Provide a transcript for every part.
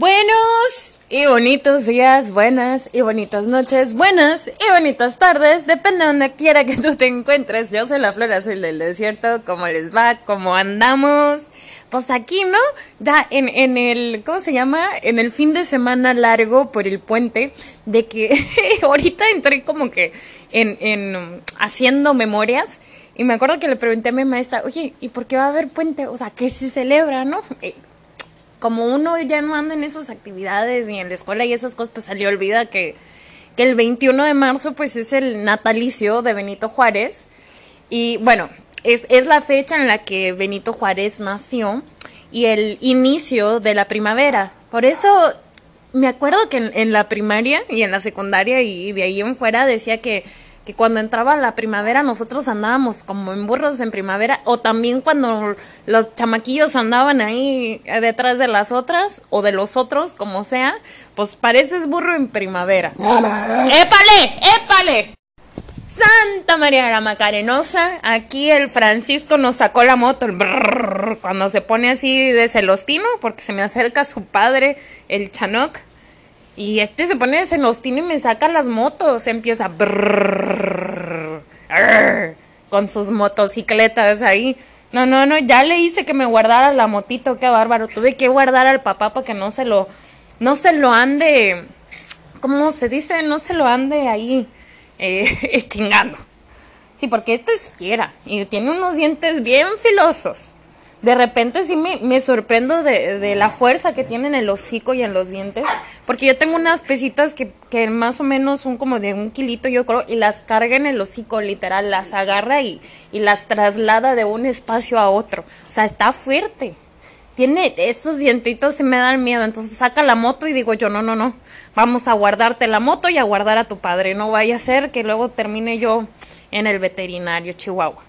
Buenos y bonitos días, buenas y bonitas noches, buenas y bonitas tardes, depende de donde quiera que tú te encuentres. Yo soy la flor azul del desierto, ¿cómo les va? ¿Cómo andamos? Pues aquí, ¿no? Ya en, en el, ¿cómo se llama? En el fin de semana largo por el puente, de que ahorita entré como que en, en haciendo memorias. Y me acuerdo que le pregunté a mi maestra, oye, ¿y por qué va a haber puente? O sea, ¿qué se celebra, no? Como uno ya no anda en esas actividades ni en la escuela y esas cosas, pues se le olvida que, el 21 de marzo pues es el natalicio de Benito Juárez. Y bueno, es, es la fecha en la que Benito Juárez nació y el inicio de la primavera. Por eso me acuerdo que en, en la primaria y en la secundaria y de ahí en fuera decía que que cuando entraba la primavera nosotros andábamos como en burros en primavera o también cuando los chamaquillos andaban ahí detrás de las otras o de los otros, como sea, pues pareces burro en primavera. ¡Épale! ¡Épale! Santa María de la Macarenosa, aquí el Francisco nos sacó la moto, el cuando se pone así de celostino, porque se me acerca su padre, el Chanoc y este se pone en los y me saca las motos. Empieza con sus motocicletas ahí. No, no, no, ya le hice que me guardara la motito, qué bárbaro. Tuve que guardar al papá para que no se lo, no se lo ande, ¿cómo se dice? No se lo ande ahí eh, chingando. Sí, porque este es fiera y tiene unos dientes bien filosos de repente sí me, me sorprendo de, de, la fuerza que tiene en el hocico y en los dientes, porque yo tengo unas pesitas que, que, más o menos son como de un kilito, yo creo, y las carga en el hocico, literal, las agarra y, y las traslada de un espacio a otro. O sea, está fuerte. Tiene esos dientitos y me dan miedo, entonces saca la moto y digo yo, no, no, no, vamos a guardarte la moto y a guardar a tu padre, no vaya a ser que luego termine yo en el veterinario Chihuahua.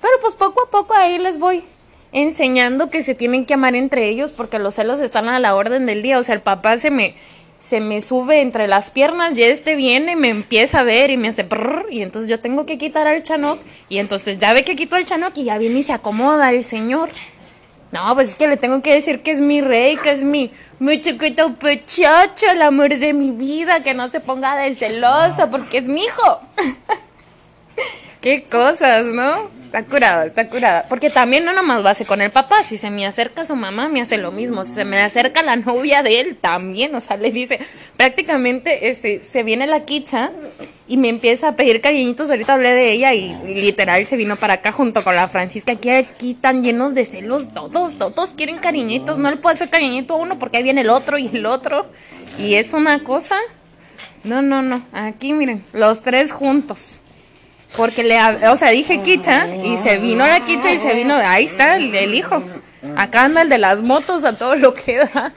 Pero pues poco a poco ahí les voy enseñando que se tienen que amar entre ellos porque los celos están a la orden del día. O sea, el papá se me, se me sube entre las piernas y este viene y me empieza a ver y me hace y entonces yo tengo que quitar al chanoc y entonces ya ve que quito al chanoc y ya viene y se acomoda el señor. No, pues es que le tengo que decir que es mi rey, que es mi, mi chiquito pechacho, el amor de mi vida, que no se ponga de celoso porque es mi hijo. Qué cosas, ¿no? Está curada, está curada. Porque también no nomás lo hace con el papá. Si se me acerca su mamá, me hace lo mismo. Si se me acerca la novia de él, también. O sea, le dice, prácticamente este, se viene la quicha y me empieza a pedir cariñitos. Ahorita hablé de ella y literal se vino para acá junto con la Francisca. Aquí, aquí están llenos de celos todos. Todos quieren cariñitos. No le puedo hacer cariñito a uno porque ahí viene el otro y el otro. Y es una cosa. No, no, no. Aquí miren, los tres juntos. Porque le, o sea, dije quicha y se vino la quicha y se vino, ahí está el, hijo. Acá anda el de las motos a todo lo que da.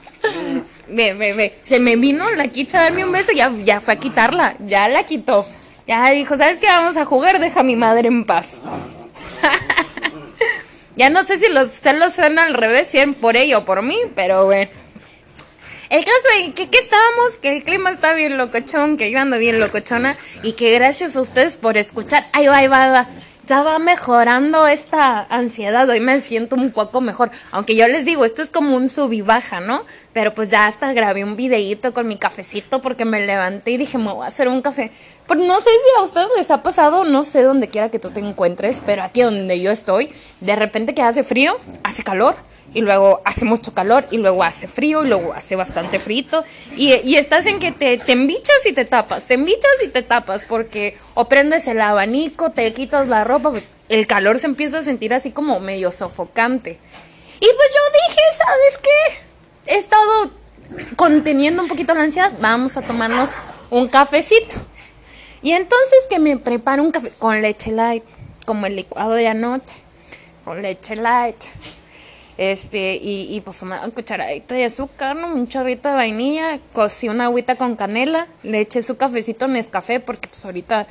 Ve, ve, ve. Se me vino la quicha a darme un beso y ya, ya fue a quitarla. Ya la quitó. Ya dijo, ¿sabes qué? Vamos a jugar, deja a mi madre en paz. ya no sé si los celos son al revés, si por ella o por mí, pero bueno. El caso es que, que, estábamos, que el clima está bien locochón, que yo ando bien locochona y que gracias a ustedes por escuchar. Ay, va, va. Ya va mejorando esta ansiedad, hoy me siento un poco mejor. Aunque yo les digo, esto es como un sub y baja, ¿no? Pero pues ya hasta grabé un videíto con mi cafecito porque me levanté y dije, me voy a hacer un café. Pero no sé si a ustedes les ha pasado, no sé dónde quiera que tú te encuentres, pero aquí donde yo estoy, de repente que hace frío, hace calor y luego hace mucho calor y luego hace frío y luego hace bastante frito y, y estás en que te, te embichas y te tapas, te embichas y te tapas porque o prendes el abanico, te quitas la ropa, pues el calor se empieza a sentir así como medio sofocante. Y pues yo dije, ¿sabes qué? He estado conteniendo un poquito la ansiedad, vamos a tomarnos un cafecito. Y entonces que me preparo un café con leche light, como el licuado de anoche, con leche light este, y, y pues una cucharadita de azúcar, ¿no? un chorrito de vainilla, cocí una agüita con canela, le eché su cafecito en café porque pues ahorita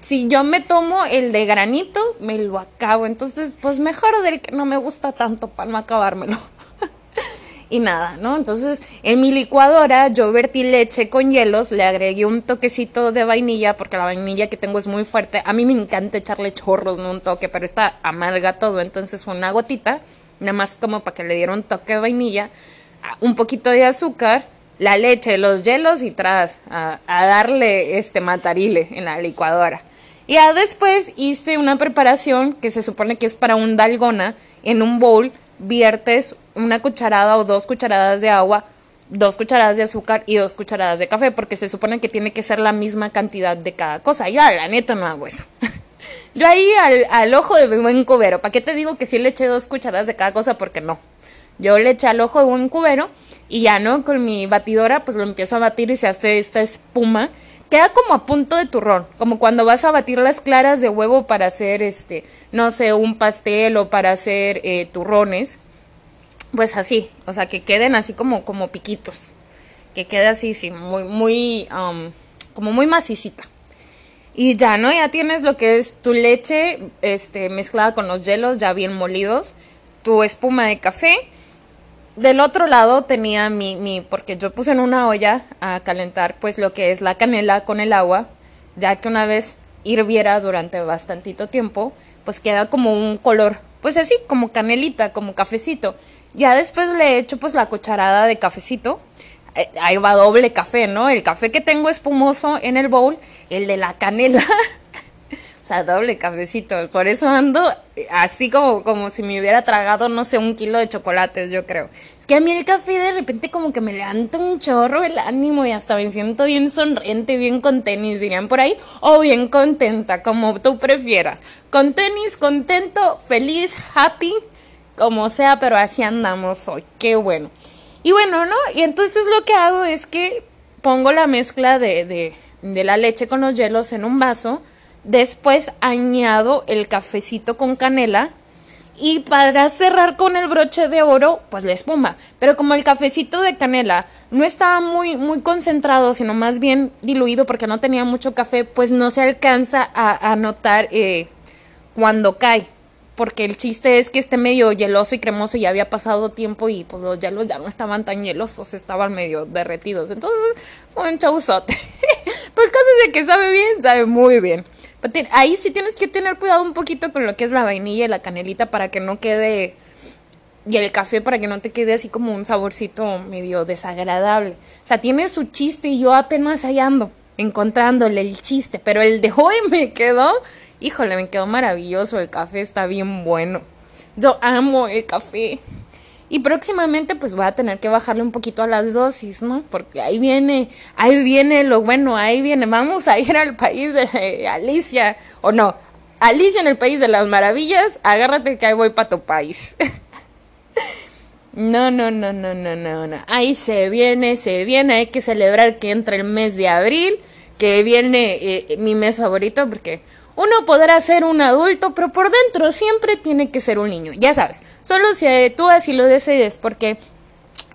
si yo me tomo el de granito, me lo acabo. Entonces, pues mejor del que no me gusta tanto para no acabármelo. y nada, ¿no? Entonces, en mi licuadora yo vertí leche con hielos, le agregué un toquecito de vainilla, porque la vainilla que tengo es muy fuerte. A mí me encanta echarle chorros, no un toque, pero está amarga todo. Entonces, una gotita nada más como para que le diera un toque de vainilla, un poquito de azúcar la leche, los hielos y tras a, darle este matarile en la licuadora. Y ya después hice una preparación que se supone que es para un dalgona. En un bowl viertes una cucharada o dos cucharadas de agua, dos cucharadas de azúcar y dos cucharadas de café, porque se supone que tiene que ser la misma cantidad de cada cosa. Yo, la neta, no hago eso. Yo ahí al, al ojo de buen cubero. ¿Para qué te digo que sí le eché dos cucharadas de cada cosa? Porque no. Yo le eché al ojo de un cubero y ya, ¿no? Con mi batidora, pues lo empiezo a batir y se hace esta espuma. Queda como a punto de turrón, como cuando vas a batir las claras de huevo para hacer, este, no sé, un pastel o para hacer eh, turrones. Pues así, o sea, que queden así como, como piquitos. Que quede así, sí, muy, muy, um, como muy macicita. Y ya, ¿no? Ya tienes lo que es tu leche, este, mezclada con los hielos ya bien molidos, tu espuma de café del otro lado tenía mi, mi, porque yo puse en una olla a calentar pues lo que es la canela con el agua, ya que una vez hirviera durante bastantito tiempo, pues queda como un color, pues así, como canelita, como cafecito. Ya después le echo pues la cucharada de cafecito, eh, ahí va doble café, ¿no? El café que tengo espumoso en el bowl, el de la canela O sea, doble cafecito. Por eso ando así como, como si me hubiera tragado, no sé, un kilo de chocolates, yo creo. Es que a mí el café de repente como que me levanta un chorro el ánimo y hasta me siento bien sonriente, bien con tenis, dirían por ahí. O bien contenta, como tú prefieras. Con tenis, contento, feliz, happy, como sea, pero así andamos hoy. Qué bueno. Y bueno, ¿no? Y entonces lo que hago es que pongo la mezcla de, de la leche con los hielos en un vaso Después añado el cafecito con canela y para cerrar con el broche de oro, pues la espuma. Pero como el cafecito de canela no estaba muy, muy concentrado, sino más bien diluido porque no tenía mucho café, pues no se alcanza a, notar eh, cuando cae. Porque el chiste es que esté medio hieloso y cremoso y había pasado tiempo y pues los hielos ya no estaban tan hielosos, estaban medio derretidos. Entonces un chauzote. Pero el caso es de que sabe bien, sabe muy bien. Ahí sí tienes que tener cuidado un poquito con lo que es la vainilla y la canelita para que no quede. Y el café para que no te quede así como un saborcito medio desagradable. O sea, tiene su chiste y yo apenas hallando, encontrándole el chiste. Pero el de hoy me quedó. Híjole, me quedó maravilloso. El café está bien bueno. Yo amo el café. Y próximamente pues voy a tener que bajarle un poquito a las dosis, ¿no? Porque ahí viene, ahí viene lo bueno, ahí viene. Vamos a ir al país de Alicia, o no, Alicia en el país de las maravillas, agárrate que ahí voy para tu país. no, no, no, no, no, no, no. Ahí se viene, se viene, hay que celebrar que entra el mes de abril, que viene eh, mi mes favorito, porque uno podrá ser un adulto, pero por dentro siempre tiene que ser un niño. Ya sabes, solo si tú así lo decides, porque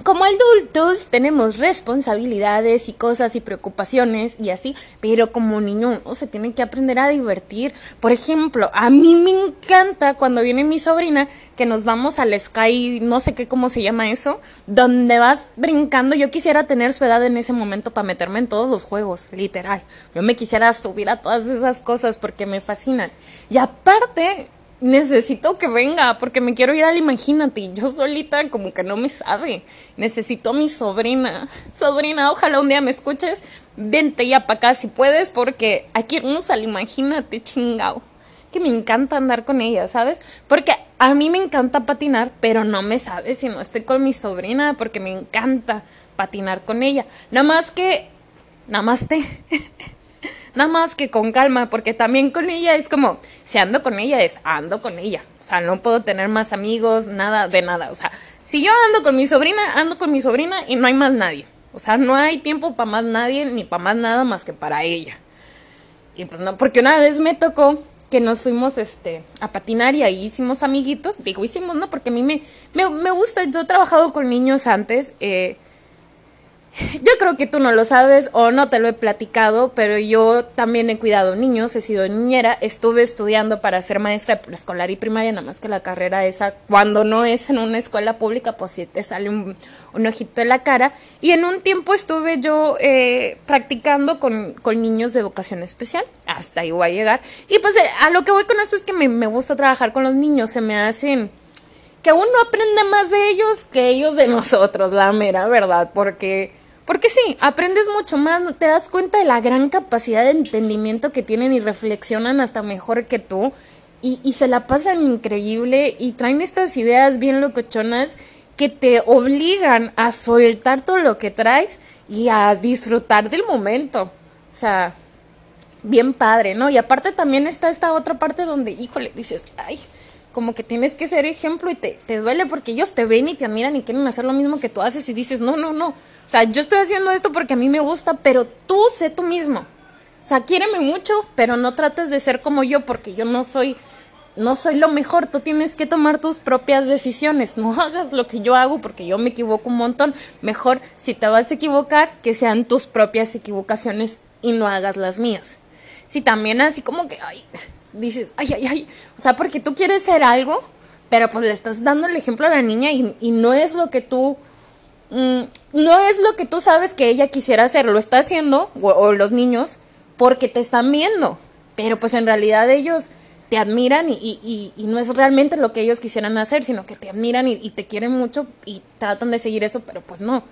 como adultos tenemos responsabilidades y cosas y preocupaciones y así, pero como niño se tiene que aprender a divertir. Por ejemplo, a mí me encanta cuando viene mi sobrina que nos vamos al Sky, no sé qué cómo se llama eso, donde vas brincando. Yo quisiera tener su edad en ese momento para meterme en todos los juegos, literal. Yo me quisiera subir a todas esas cosas porque me fascinan. Y aparte, necesito que venga porque me quiero ir al Imagínate. Yo solita como que no me sabe. Necesito a mi sobrina. Sobrina, ojalá un día me escuches. Vente ya para acá si puedes porque aquí irnos al Imagínate, chingao. Que me encanta andar con ella, ¿sabes? Porque a mí me encanta patinar, pero no me sabe si no estoy con mi sobrina porque me encanta patinar con ella. Nada más que... Nada más te... Nada más que con calma, porque también con ella es como, si ando con ella es ando con ella. O sea, no puedo tener más amigos, nada de nada. O sea, si yo ando con mi sobrina, ando con mi sobrina y no hay más nadie. O sea, no hay tiempo para más nadie ni para más nada más que para ella. Y pues no, porque una vez me tocó que nos fuimos este, a patinar y ahí hicimos amiguitos. Digo, hicimos, ¿no? Porque a mí me, me, me gusta, yo he trabajado con niños antes. Eh, yo creo que tú no lo sabes o no te lo he platicado, pero yo también he cuidado niños, he sido niñera, estuve estudiando para ser maestra de preescolar y primaria, nada más que la carrera esa, cuando no es en una escuela pública, pues sí te sale un, ojito en la cara. Y en un tiempo estuve yo eh, practicando con, con, niños de vocación especial, hasta ahí voy a llegar. Y pues eh, a lo que voy con esto es que me, me gusta trabajar con los niños, se me hacen que uno aprende más de ellos que ellos de nosotros, la mera verdad, porque Porque sí, aprendes mucho más, te das cuenta de la gran capacidad de entendimiento que tienen y reflexionan hasta mejor que tú y, y se la pasan increíble y traen estas ideas bien locochonas que te obligan a soltar todo lo que traes y a disfrutar del momento. O sea, bien padre, ¿no? Y aparte también está esta otra parte donde, híjole, dices, ay, como que tienes que ser ejemplo y te, te duele porque ellos te ven y te admiran y quieren hacer lo mismo que tú haces y dices, no, no, no. O sea, yo estoy haciendo esto porque a mí me gusta, pero tú sé tú mismo. O sea, quiéreme mucho, pero no trates de ser como yo porque yo no soy no soy lo mejor, tú tienes que tomar tus propias decisiones, no hagas lo que yo hago porque yo me equivoco un montón, mejor si te vas a equivocar, que sean tus propias equivocaciones y no hagas las mías. Si también así como que, ay, dices, ay, ay, ay, o sea, porque tú quieres ser algo, pero pues le estás dando el ejemplo a la niña y, no es lo que tú, mm, no es lo que tú sabes que ella quisiera hacer, lo está haciendo, o los niños, porque te están viendo, pero pues en realidad ellos te admiran y, no es realmente lo que ellos quisieran hacer, sino que te admiran y, te quieren mucho y tratan de seguir eso, pero pues no.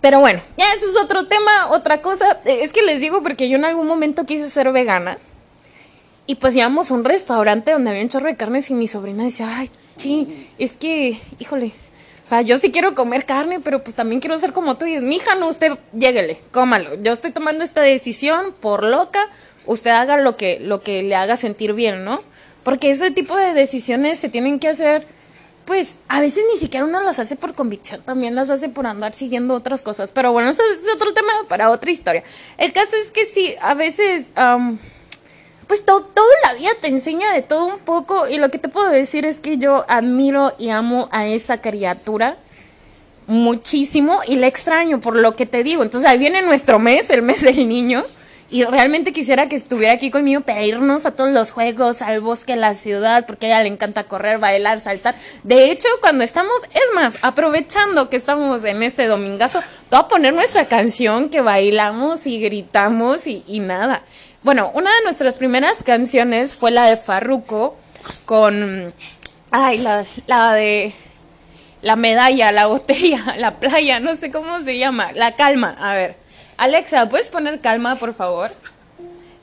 Pero bueno, ya eso es otro tema, otra cosa. Eh, es que les digo porque yo en algún momento quise ser vegana y pues íbamos a un restaurante donde había un chorro de carnes y mi sobrina decía, ay, chi, es que, híjole, sea, yo sí quiero comer carne, pero pues también quiero ser como tú. Y es, mi hija, no, usted lléguele, cómalo. Yo estoy tomando esta decisión por loca usted haga lo que, lo que le haga sentir bien, ¿no? Porque ese tipo de decisiones se tienen que hacer, pues a veces ni siquiera uno las hace por convicción, también las hace por andar siguiendo otras cosas. Pero bueno, eso es otro tema para otra historia. El caso es que sí, a veces, pues todo, toda la vida te enseña de todo un poco y lo que te puedo decir es que yo admiro y amo a esa criatura muchísimo y la extraño por lo que te digo. Entonces ahí viene nuestro mes, el mes del niño. Y realmente quisiera que estuviera aquí conmigo para irnos a todos los juegos, al bosque, a la ciudad, porque a ella le encanta correr, bailar, saltar. De hecho, cuando estamos, es más, aprovechando que estamos en este domingazo, voy a poner nuestra canción que bailamos y gritamos y, y nada. Bueno, una de nuestras primeras canciones fue la de Farruko con. Ay, la, la de. La medalla, la botella, la playa, no sé cómo se llama. La calma, a ver. Alexa, ¿puedes poner calma, por favor?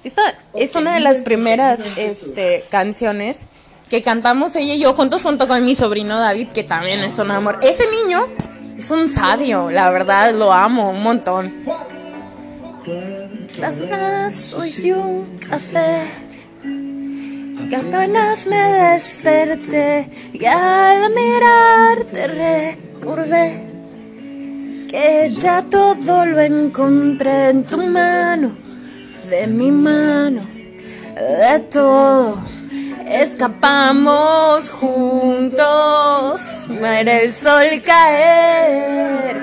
Esta es una de las primeras este, canciones que cantamos ella y yo juntos junto con mi sobrino David, que también es un amor. Ese niño es un sabio, la verdad, lo amo un montón. Das unas y un café, apenas me desperté y al mirarte recordé que ya todo lo encontré en tu mano, de mi mano, de todo. Escapamos juntos, muere el sol caer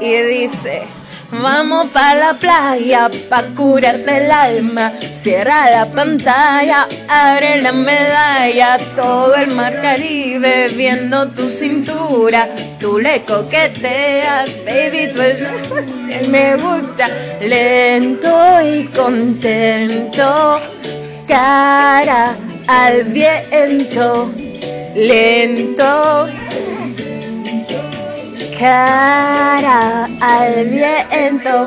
y dice. Vamos para la playa, pa' curarte el alma. Cierra la pantalla, abre la medalla. Todo el mar Caribe viendo tu cintura. Tú le coqueteas, baby, tú es me gusta. Lento y contento, cara al viento. Lento cara al viento.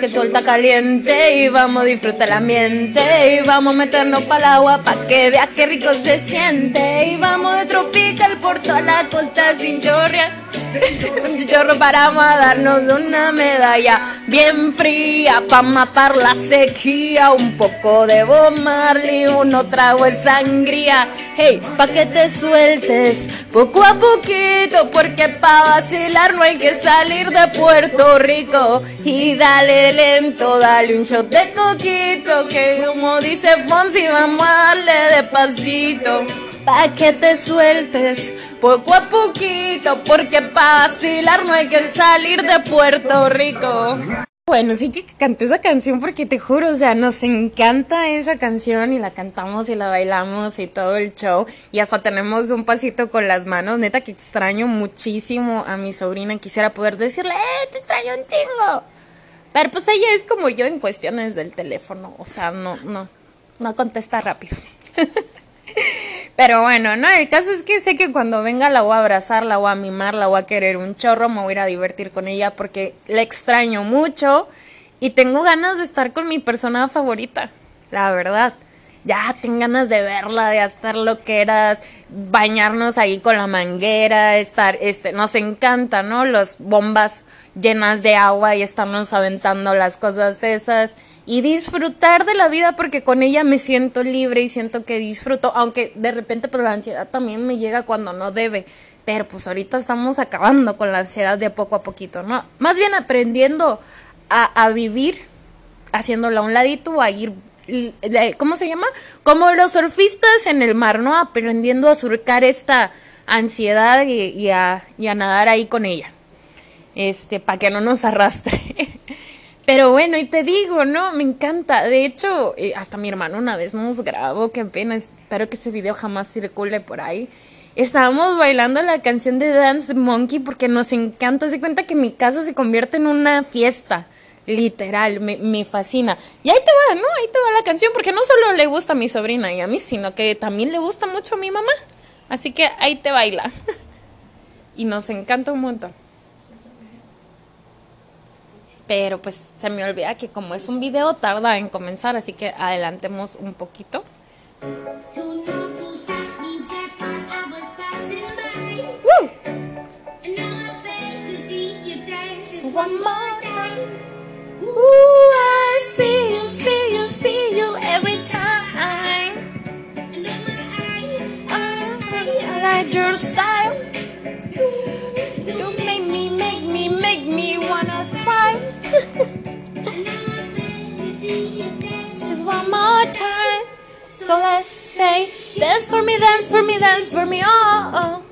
Que todo caliente y vamos a disfrutar el ambiente y vamos a meternos para el agua para que veas qué rico se siente y vamos de tropical por toda la costa sin chorrear. Un chorro paramos a darnos una medalla bien fría para matar la sequía, un poco de Bob Marley, uno trago de sangría. Hey, pa' que te sueltes poco a poquito, porque pa' vacilar no hay que salir de Puerto Rico. Y dale lento, dale un shot de coquito, que como dice Fonsi, vamos a darle despacito. Pa' que te sueltes poco a poquito, porque pa' vacilar no hay que salir de Puerto Rico. Bueno, sí que canté esa canción porque te juro, o sea, nos encanta esa canción y la cantamos y la bailamos y todo el show y hasta tenemos un pasito con las manos, neta que extraño muchísimo a mi sobrina, quisiera poder decirle, eh, te extraño un chingo. Pero pues ella es como yo en cuestiones del teléfono, o sea, no, no, no contesta rápido. Pero bueno, no, el caso es que sé que cuando venga la voy a abrazar, la voy a mimar, la voy a querer un chorro, me voy a ir a divertir con ella porque la extraño mucho y tengo ganas de estar con mi persona favorita, la verdad. Ya tengo ganas de verla, de hacer lo que eras, bañarnos ahí con la manguera, estar, este, nos encanta, ¿no? Los bombas llenas de agua y estarnos aventando las cosas de esas y disfrutar de la vida porque con ella me siento libre y siento que disfruto, aunque de repente pues la ansiedad también me llega cuando no debe, pero pues ahorita estamos acabando con la ansiedad de poco a poquito, ¿no? Más bien aprendiendo a, a vivir haciéndola a un ladito, a ir, ¿cómo se llama? Como los surfistas en el mar, ¿no? Aprendiendo a surcar esta ansiedad y, a, y a nadar ahí con ella, este, para que no nos arrastre. Pero bueno, y te digo, ¿no? Me encanta. De hecho, eh, hasta mi hermano una vez nos grabó, qué pena, espero que ese video jamás circule por ahí. Estábamos bailando la canción de Dance Monkey porque nos encanta. Se cuenta que mi casa se convierte en una fiesta. Literal, me, me fascina. Y ahí te va, ¿no? Ahí te va la canción porque no solo le gusta a mi sobrina y a mí, sino que también le gusta mucho a mi mamá. Así que ahí te baila. y nos encanta un montón. Pero pues se me olvida que como es un video tarda en comenzar, así que adelantemos un poquito. More I see you, see you, see you every time. I like your style. Me, make me, wanna try. so one more time. So let's say, dance for me, dance for me, dance for me, oh. oh.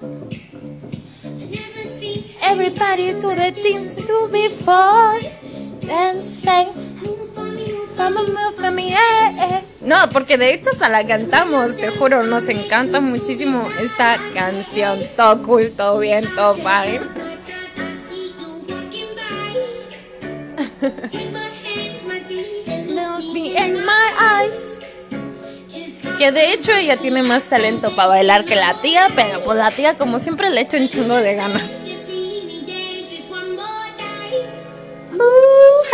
Everybody do the things we do before. And say. No, porque de hecho hasta la cantamos, te juro, nos encanta muchísimo esta canción. Todo cool, todo bien, todo fine. Que de hecho ella tiene más talento para bailar que la tía, pero pues la tía como siempre le echo un chingo de ganas.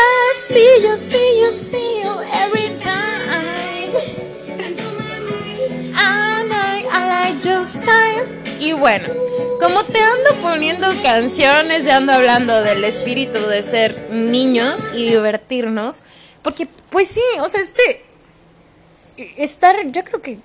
I see you, see you, see you every time. I like just time. Y bueno, como te ando poniendo canciones, ya ando hablando del espíritu de ser niños y divertirnos, porque pues sí, o sea, este estar, yo creo que,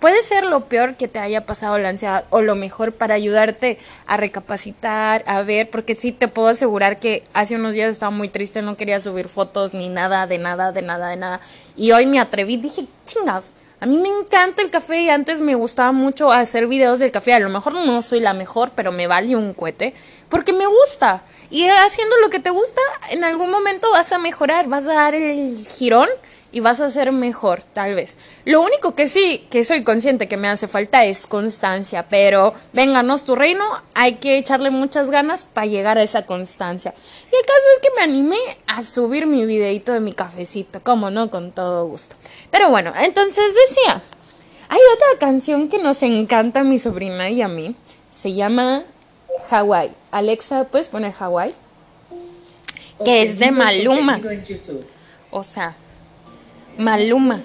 puede ser lo peor que te haya pasado la ansiedad o lo mejor para ayudarte a recapacitar, a ver, porque sí te puedo asegurar que hace unos días estaba muy triste, no quería subir fotos ni nada, de nada, de nada, de nada. Y hoy me atreví, dije, chingas, a mí me encanta el café y antes me gustaba mucho hacer videos del café. A lo mejor no soy la mejor, pero me vale un cohete porque me gusta. Y haciendo lo que te gusta, en algún momento vas a mejorar, vas a dar el girón y vas a ser mejor, tal vez. Lo único que sí, que soy consciente que me hace falta es constancia, pero vénganos tu reino, hay que echarle muchas ganas para llegar a esa constancia. Y el caso es que me animé a subir mi videito de mi cafecito, como no, con todo gusto. Pero bueno, entonces decía, hay otra canción que nos encanta a mi sobrina y a mí, se llama Hawaii. Alexa, ¿puedes poner Hawaii? Que es de Maluma. O sea, Maluma.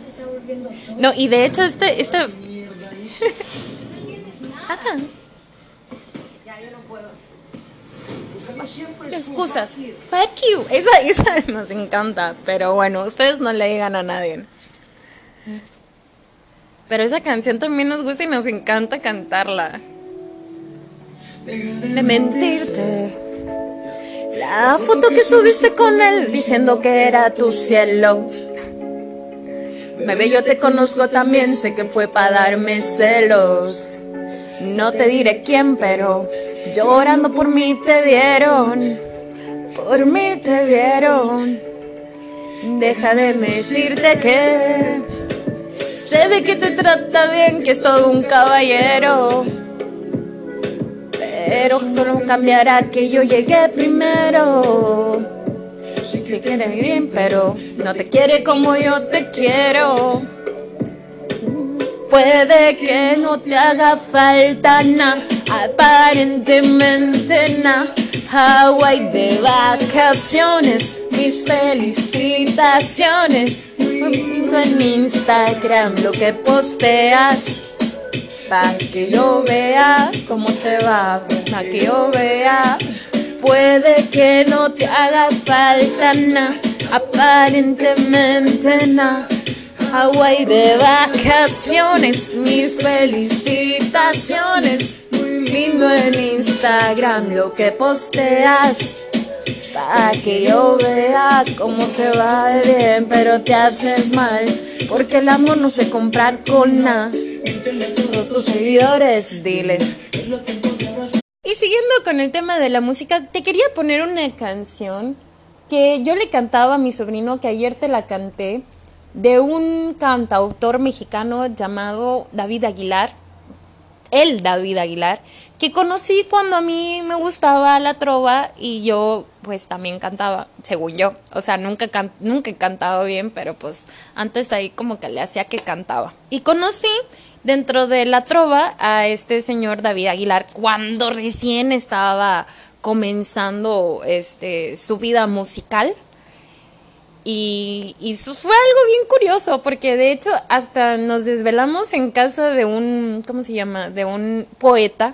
No, y de hecho este, este... Ya, yo no puedo. Excusas. Fuck you. Esa, esa nos encanta. Pero bueno, ustedes no le digan a nadie. Pero esa canción también nos gusta y nos encanta cantarla. De mentirte. La foto que subiste con él diciendo que era tu cielo. Bebé, yo te conozco también, sé que fue para darme celos. No te diré quién, pero llorando por mí te vieron. Por mí te vieron. Deja de decirte que se ve que te trata bien, que es todo un caballero. Pero solo cambiará que yo llegué primero si quiere bien, pero no te quiere como yo te quiero. Puede que no te haga falta nada, aparentemente nada. Hawaii de vacaciones, mis felicitaciones. Pinto en Instagram lo que posteas. Pa' que yo vea cómo te va, pa' que yo vea. Puede que no te haga falta nada, aparentemente nada. Hawaii de vacaciones, mis felicitaciones. Muy lindo en Instagram lo que posteas. Para que yo vea cómo te va de bien, pero te haces mal. Porque el amor no se compra con nada. Todos tus seguidores, diles. Y siguiendo con el tema de la música, te quería poner una canción que yo le cantaba a mi sobrino, que ayer te la canté de un cantautor mexicano llamado David Aguilar, el David Aguilar, que conocí cuando a mí me gustaba la trova y yo pues también cantaba, según yo. O sea, nunca, nunca he cantado bien, pero pues antes ahí como que le hacía que cantaba. Y conocí dentro de la trova a este señor David Aguilar cuando recién estaba comenzando este, su vida musical y, y eso fue algo bien curioso, porque de hecho hasta nos desvelamos en casa de un, ¿cómo se llama? De un poeta.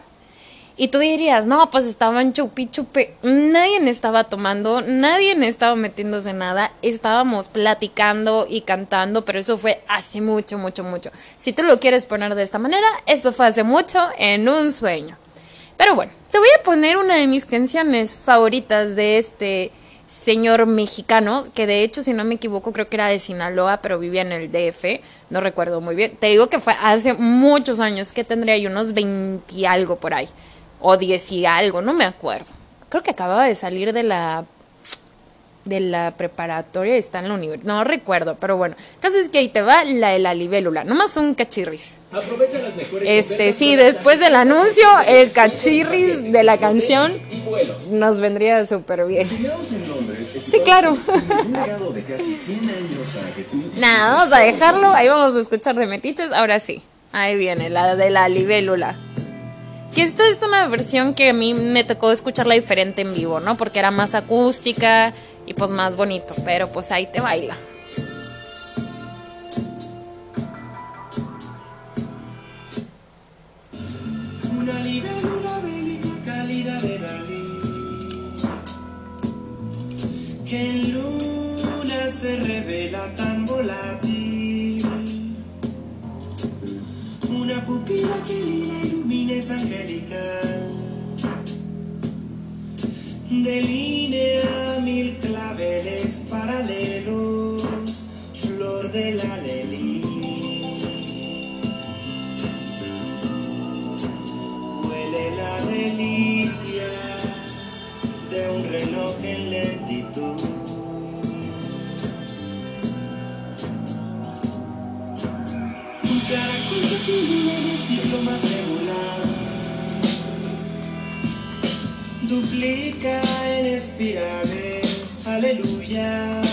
Y tú dirías, no, pues estaban chupi chupe. Nadie estaba tomando, nadie estaba metiéndose nada. Estábamos platicando y cantando, pero eso fue hace mucho, mucho, mucho. Si tú lo quieres poner de esta manera, eso fue hace mucho en un sueño. Pero bueno, te voy a poner una de mis canciones favoritas de este señor mexicano, que de hecho, si no me equivoco, creo que era de Sinaloa, pero vivía en el DF, no recuerdo muy bien. Te digo que fue hace muchos años, que tendría yo unos 20 y algo por ahí, o 10 y algo, no me acuerdo. Creo que acababa de salir de la de la preparatoria está en la universidad. No recuerdo, pero bueno. caso es que ahí te va la de la libélula. Nomás un cachirris. Aprovecha las mejores Este, sí, después del anuncio, el cachirris de la canción nos vendría súper bien. Sí, claro. Nada, vamos a dejarlo. Ahí vamos a escuchar de metiches. Ahora sí. Ahí viene, la de la libélula. Que esta es una versión que a mí me tocó escucharla diferente en vivo, ¿no? Porque era más acústica y pues más bonito, pero pues ahí te baila. Una libélula bélica cálida de Dalí, que en luna se revela tan volátil. Una pupila que lila es angelical delinea mil claveles paralelos, flor de la lelí. Huele la delicia de un reloj en lentitud. Duplica en espirales, aleluyas.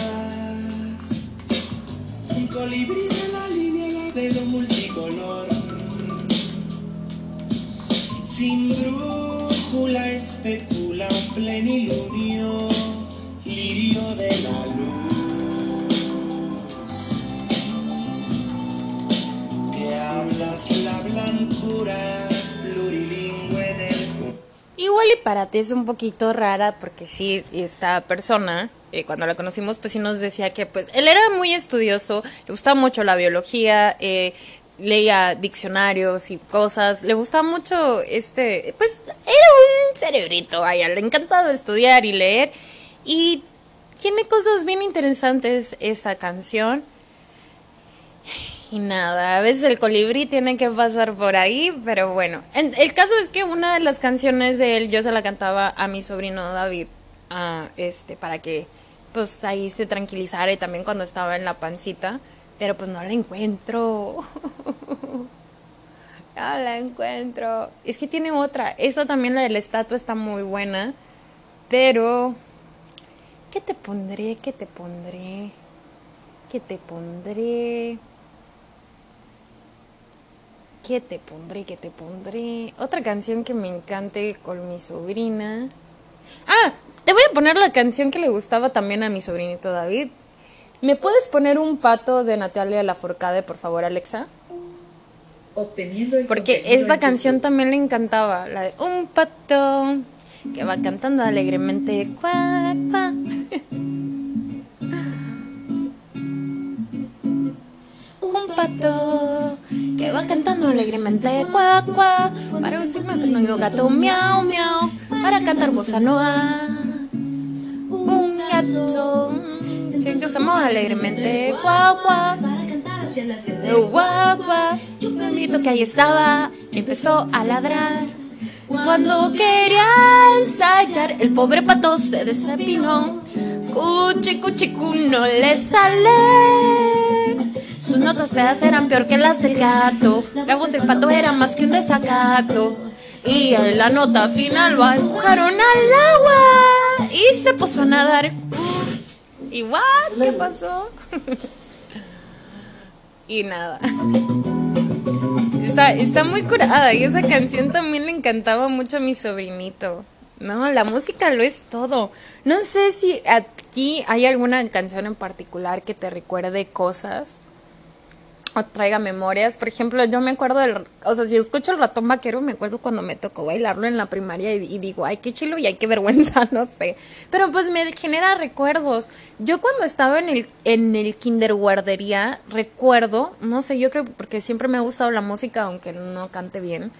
Un colibrí de la línea velo multicolor, sin brújula especula un plenilunio, para ti es un poquito rara porque sí, esta persona, eh, cuando la conocimos, pues sí nos decía que pues él era muy estudioso, le gustaba mucho la biología, eh, leía diccionarios y cosas, le gustaba mucho este, pues era un cerebrito, vaya, le encantaba estudiar y leer y tiene cosas bien interesantes esta canción. Y nada, a veces el colibrí tiene que pasar por ahí, pero bueno. el caso es que una de las canciones de él yo se la cantaba a mi sobrino David, este, para que pues ahí se tranquilizara y también cuando estaba en la pancita, pero pues no la encuentro. no la encuentro. Es que tiene otra. Esta también, la de la estatua, está muy buena, pero... ¿Qué te pondré? ¿Qué te pondré? ¿Qué te pondré? ¿Qué te pondré? ¿Qué te pondré? Otra canción que me encante con mi sobrina. Ah, te voy a poner la canción que le gustaba también a mi sobrinito David. ¿Me puedes poner un pato de Natalia Laforcade, por favor, Alexa? Obteniendo el Porque esta canción también le encantaba, la de un pato que va cantando alegremente. Cuac, cuac. Un pato que va cantando alegremente cuac, cuac, para signo que no gato miau, miau, para cantar bossa nova. Un gato usamos alegremente cuac. El guagua, un gatito que ahí estaba, empezó a ladrar. Cuando quería ensayar, el pobre pato se desapinó. Cuchi, cuchi, cu, no le sale. Sus notas feas eran peor que las del gato. La voz pato era más que un desacato. Y en la nota final lo empujaron al agua. Y se puso a nadar. ¿Y what? ¿Qué pasó? y nada. Está, está muy curada y esa canción también le encantaba mucho a mi sobrinito. No, la música lo es todo. No sé si aquí hay alguna canción en particular que te recuerde cosas traiga memorias. Por ejemplo, yo me acuerdo del, o sea, si escucho el ratón vaquero, me acuerdo cuando me tocó bailarlo en la primaria y, digo, ay, qué chilo y ay, qué vergüenza, no sé. Pero pues me genera recuerdos. Yo cuando estaba en el, en el kinder guardería, recuerdo, no sé, yo creo porque siempre me ha gustado la música, aunque no cante bien,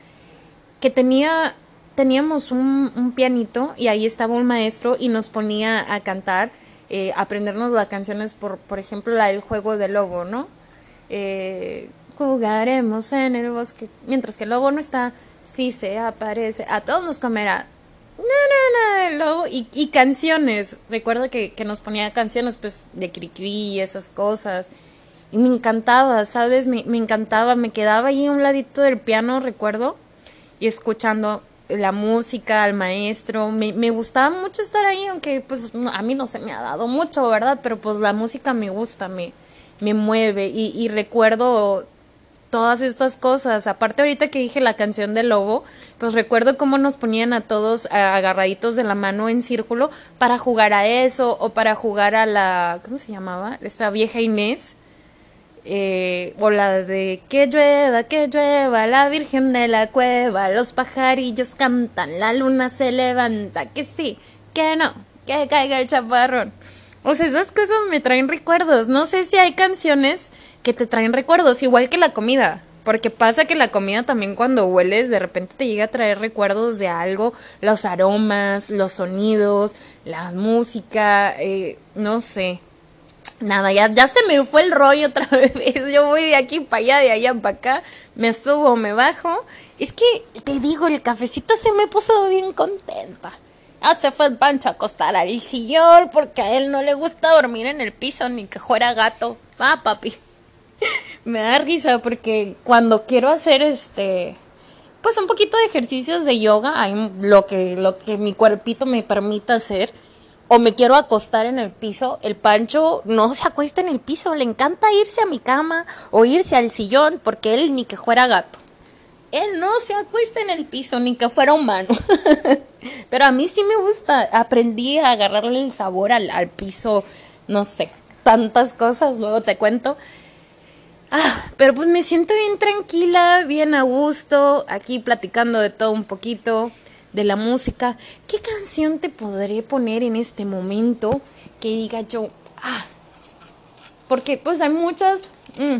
que tenía, teníamos un, un pianito y ahí estaba un maestro y nos ponía a cantar, eh, aprendernos las canciones, por, por ejemplo, la del juego del lobo, ¿no? Eh, jugaremos en el bosque. Mientras que el lobo no está, si se aparece, a todos nos comerá. No, no, no, el lobo. Y, y canciones. Recuerdo que, que nos ponía canciones pues de Cricri y esas cosas. Y me encantaba, ¿sabes? Me, me encantaba. Me quedaba ahí a un ladito del piano, recuerdo. Y escuchando la música, al maestro. Me, me gustaba mucho estar ahí, aunque pues a mí no se me ha dado mucho, ¿verdad? Pero pues la música me gusta, me, me mueve y, y recuerdo todas estas cosas. Aparte ahorita que dije la canción del lobo, pues recuerdo cómo nos ponían a todos eh, agarraditos de la mano en círculo para jugar a eso o para jugar a la, ¿cómo se llamaba? Esta vieja Inés. Eh, o la de que llueva, que llueva, la Virgen de la Cueva, los pajarillos cantan, la luna se levanta, que sí, que no, que caiga el chaparrón. O sea, esas cosas me traen recuerdos. No sé si hay canciones que te traen recuerdos, igual que la comida. Porque pasa que la comida también cuando hueles de repente te llega a traer recuerdos de algo, los aromas, los sonidos, la música, eh, no sé. Nada, ya, ya se me fue el rollo otra vez. Yo voy de aquí para allá, de allá para acá. Me subo, me bajo. Es que te digo, el cafecito se me puso bien contenta. Ya se fue el pancho a acostar al sillón porque a él no le gusta dormir en el piso ni que fuera gato. Va, papi. Me da risa porque cuando quiero hacer este pues un poquito de ejercicios de yoga, lo que lo que mi cuerpito me permita hacer o me quiero acostar en el piso, el Pancho no se acuesta en el piso, le encanta irse a mi cama o irse al sillón porque él ni que fuera gato. Él no se acuesta en el piso ni que fuera humano. Pero a mí sí me gusta. Aprendí a agarrarle el sabor al, al piso, no sé, tantas cosas, luego te cuento. Ah, pero pues me siento bien tranquila, bien a gusto, aquí platicando de todo un poquito, de la música. ¿Qué canción te podré poner en este momento que diga yo, ah? Porque pues hay muchas mm,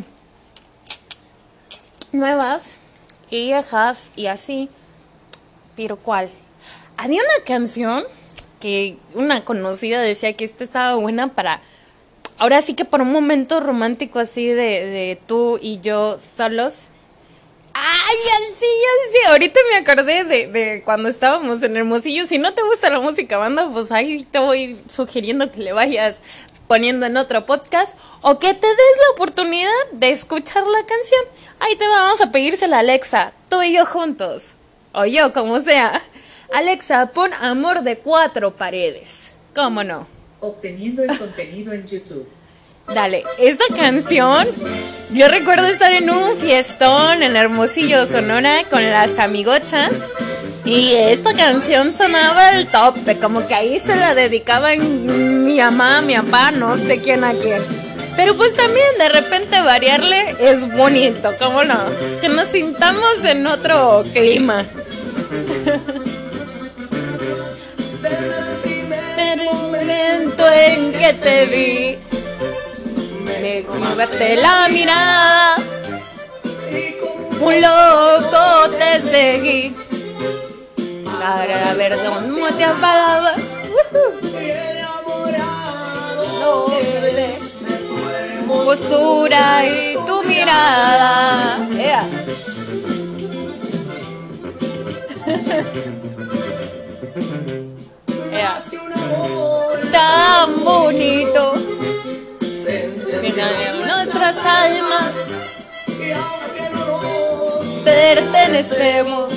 nuevas y viejas y así. Pero ¿cuál? Había una canción que una conocida decía que esta estaba buena para ahora sí que por un momento romántico así de, de tú y yo solos. Ay, sí, sí, ahorita me acordé de, de cuando estábamos en Hermosillo. Si no te gusta la música banda, pues ahí te voy sugiriendo que le vayas poniendo en otro podcast o que te des la oportunidad de escuchar la canción. Ahí te vamos a pedírsela a Alexa, tú y yo juntos. O yo, como sea. Alexa, pon amor de cuatro paredes. ¿Cómo no? Obteniendo el contenido en YouTube. Dale, esta canción Yo recuerdo estar en un fiestón en Hermosillo, Sonora, con las amigochas. Y esta canción sonaba el tope, como que ahí se la dedicaban mi mamá, mi papá, no sé quién a quién. Pero pues también de repente variarle es bonito, ¿cómo no? Que nos sintamos en otro clima. Pero el momento en que te vi, me movaste la mirada, un loco te seguí para ver dónde te apagaba. Doble postura y tu mirada. Yeah. yeah. Tan bonito. En nuestras almas pertenecemos.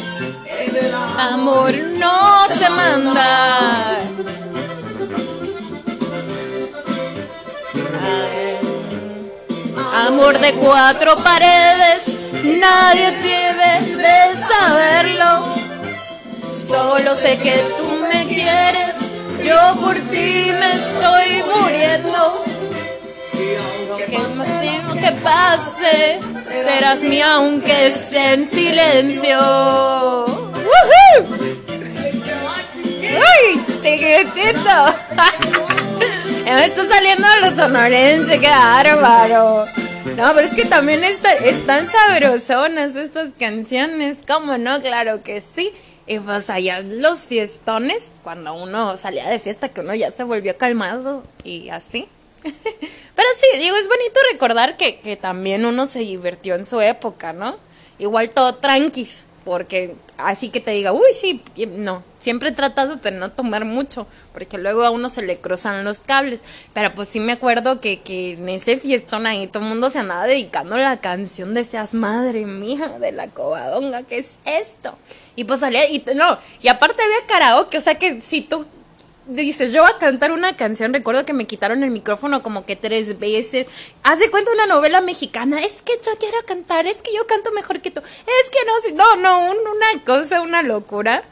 Amor no se manda. Amor de cuatro paredes, nadie debe de saberlo. Solo sé que tú me quieres, yo por ti me estoy muriendo. Lo que más tiempo que pase, serás mía aunque sea en silencio. ¡Uy, chiquitito! me está saliendo a los sonorense, qué bárbaro. No, pero es que también está, están sabrosonas estas canciones, ¿cómo no? Claro que sí. Y pues allá los fiestones, cuando uno salía de fiesta, que uno ya se volvió calmado y así. Pero sí, digo, es bonito recordar que, que también uno se divirtió en su época, ¿no? Igual todo tranquis, porque así que te diga, uy, sí, no, siempre he tratado de no tomar mucho, porque luego a uno se le cruzan los cables, pero pues sí me acuerdo que, que en ese fiestón ahí todo el mundo se andaba dedicando a la canción de Seas Madre Mía de la Covadonga, ¿qué es esto? Y pues salía, y no, y aparte había karaoke, o sea que si tú dices, yo voy a cantar una canción, recuerdo que me quitaron el micrófono como que tres veces. Hace cuenta una novela mexicana, es que yo quiero cantar, es que yo canto mejor que tú, es que no, no, no, una cosa, una locura,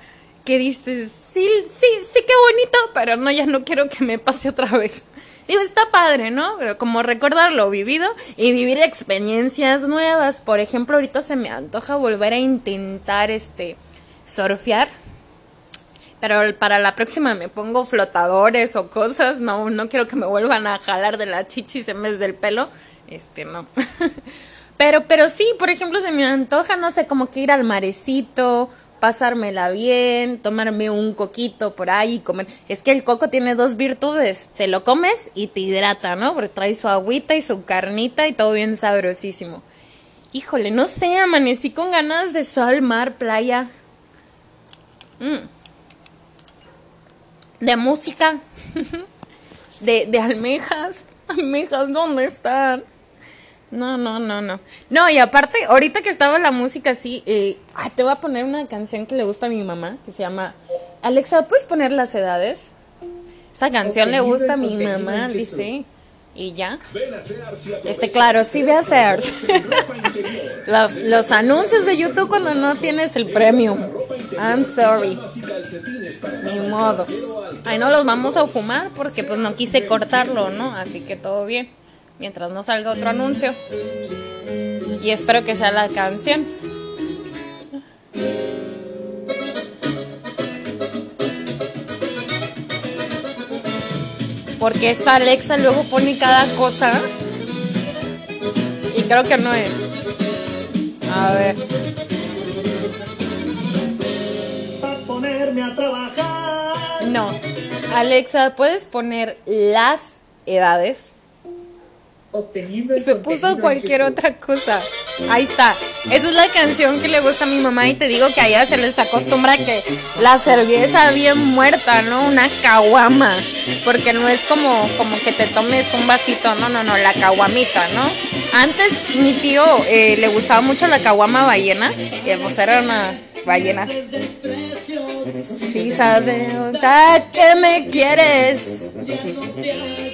que dices, sí, sí, sí, qué bonito, pero no, ya no quiero que me pase otra vez. Digo, está padre, ¿no? Como recordar lo vivido y vivir experiencias nuevas. Por ejemplo, ahorita se me antoja volver a intentar, este, surfear pero para la próxima me pongo flotadores o cosas, no, no quiero que me vuelvan a jalar de la chichis en vez del pelo, este no. pero, pero sí, por ejemplo, se me antoja, no sé, como que ir al marecito, pasármela bien, tomarme un coquito por ahí y comer. Es que el coco tiene dos virtudes, te lo comes y te hidrata, ¿no? Porque trae su agüita y su carnita y todo bien sabrosísimo. Híjole, no sé, amanecí con ganas de sol, mar, playa. Mmm de música, de, de almejas. Almejas, ¿dónde están? No, no, no, no. No, y aparte, ahorita que estaba la música así, eh, te voy a poner una canción que le gusta a mi mamá, que se llama Alexa, ¿puedes poner las edades? Esta canción le gusta a mi mamá, dice. Y ya. Este, claro, sí ve a Sears. los, los anuncios de YouTube cuando no tienes el premium. I'm sorry. Ni modo. Ay, no los vamos a fumar porque pues no quise cortarlo, ¿no? Así que todo bien. Mientras no salga otro anuncio. Y espero que sea la canción. Porque esta Alexa luego pone cada cosa. Y creo que no es. A ver. ponerme a trabajar. No. Alexa, ¿puedes poner las edades? Obteniendo y me puso cualquier otra cosa. Ahí está. Esa es la canción que le gusta a mi mamá y te digo que a ella se les acostumbra que la cerveza bien muerta, ¿no? Una caguama. Porque no es como, como que te tomes un vasito, no, no, no, la caguamita, ¿no? Antes mi tío eh, le gustaba mucho la caguama ballena, y pues era una ballena. Si sabes que me quieres,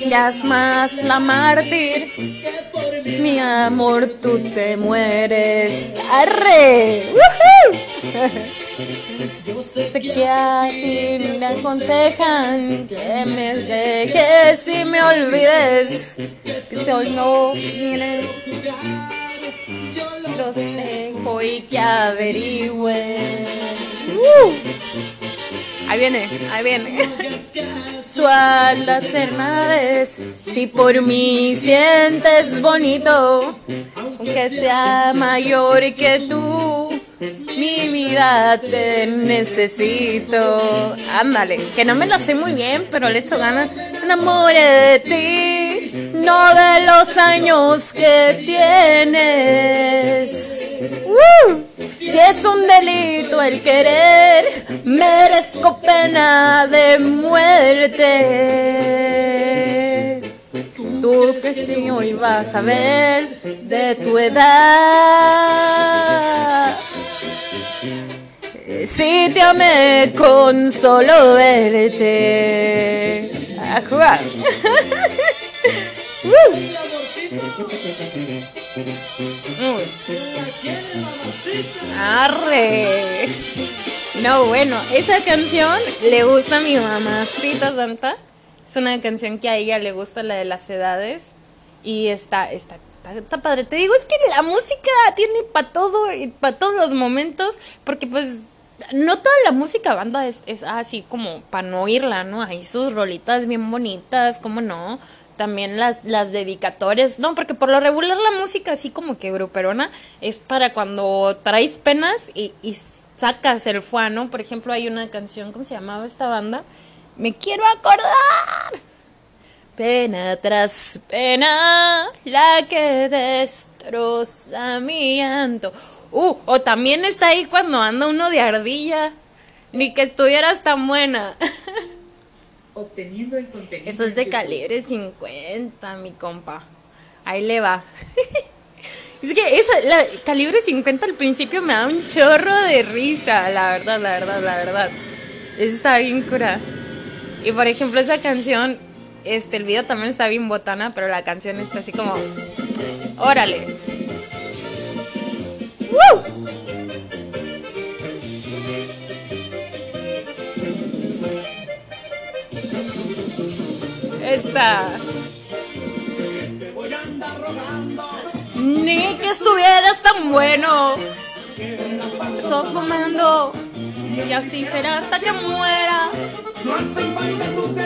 ya es más la mártir. Mi amor, tú te mueres. ¡Arre! Sé que a ti me aconsejan que me dejes y me olvides. Que hoy no vienes. Los dejo y que averigüen. ¡Uh! Ahí viene, ahí viene. Sual las hermades, si por mí sientes bonito, aunque sea mayor que tú, mi vida te necesito. Ándale, que no me lo sé muy bien, pero le echo ganas. Enamore de ti, no de los años que tienes. ¡Uh! Si es un delito el querer, merezco pena de muerte. Tú que si hoy vas a ver de tu edad. Si te amé con solo verte. A jugar. Arre. No, bueno, esa canción le gusta a mi mamacita santa. Es una canción que a ella le gusta, la de las edades. Y está, está, está, está padre. Te digo, es que la música tiene para todo y para todos los momentos. Porque pues no toda la música banda es, es así como para no oírla, ¿no? Hay sus rolitas bien bonitas, ¿cómo no? También las, las dedicatorias, no, porque por lo regular la música así como que gruperona es para cuando traes penas y, y sacas el fuá, ¿no? Por ejemplo, hay una canción, ¿cómo se llamaba esta banda? Me quiero acordar. Pena tras pena, la que destroza mi llanto. Uh, o también está ahí cuando anda uno de ardilla. Ni que estuvieras tan buena. Obteniendo el contenido. Esto es de calibre 50, mi compa. Ahí le va. es que esa, la calibre 50 al principio me da un chorro de risa, la verdad, la verdad, la verdad. Eso está bien cura. Y por ejemplo, esa canción, este, el video también está bien botana, pero la canción está así como. Órale. Ni que estuvieras tan bueno. Sos fumando. Y así será hasta que muera.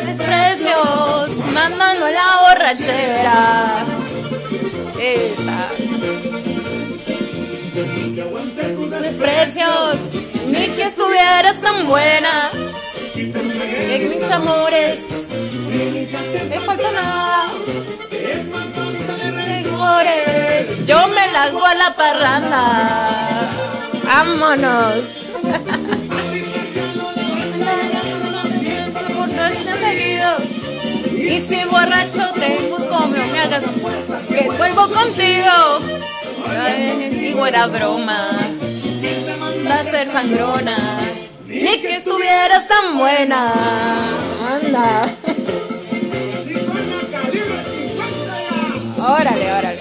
Desprecios, mándalo a la borrachera. Esa. Desprecios, ni que estuvieras tan buena. En mis amores, me falta nada. Amores, yo me largo a la parranda. Vámonos. Y si borracho te busco, no me hagas que vuelvo contigo. Ay, digo, era broma. Va a ser sangrona. Ni que estuvieras tan buena. Anda. Órale, órale.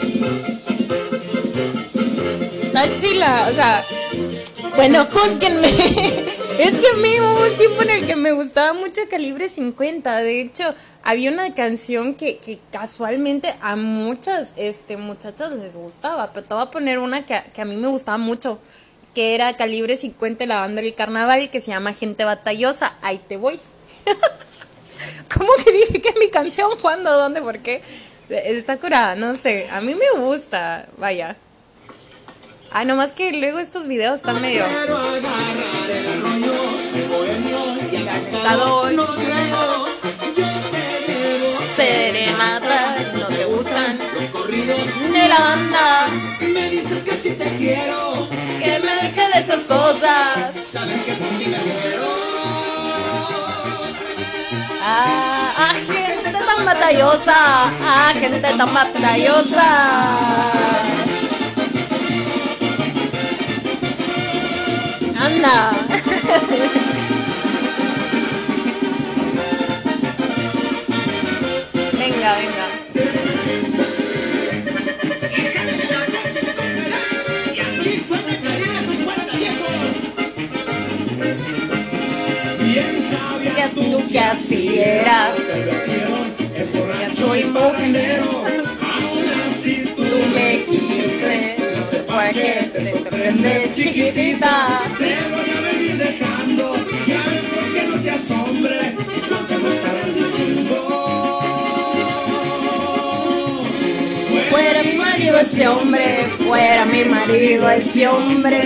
Está o sea. Bueno, júzguenme. Es que a mí hubo un tiempo en el que me gustaba mucho Calibre 50. De hecho, había una canción que, que casualmente a muchas este, muchachas les gustaba. Pero te voy a poner una que, que a mí me gustaba mucho. Que era Calibre 50, la banda del carnaval, que se llama Gente Batallosa. Ahí te voy. ¿Cómo que dije que mi canción? ¿Cuándo? ¿Dónde? ¿Por qué? Está curada, no sé. A mí me gusta, vaya. Ah, nomás que luego estos videos están medio. Estado Serenata, no te gustan. De la banda, Me dices que si te quiero, que me deje de esas cosas. sabes que por ti me muero. Ah, ah, gente tan batallosa, ah, gente tan batallosa. Anda. venga, venga. Sabías tú que así era? te el borracho y majanero. Aún así tú me quisiste, no sé por qué te sorprendes, chiquitita. Te voy a venir dejando, ya ves por qué no te asombre lo que me estarán diciendo. Fuera mi marido ese hombre, fuera mi marido ese hombre.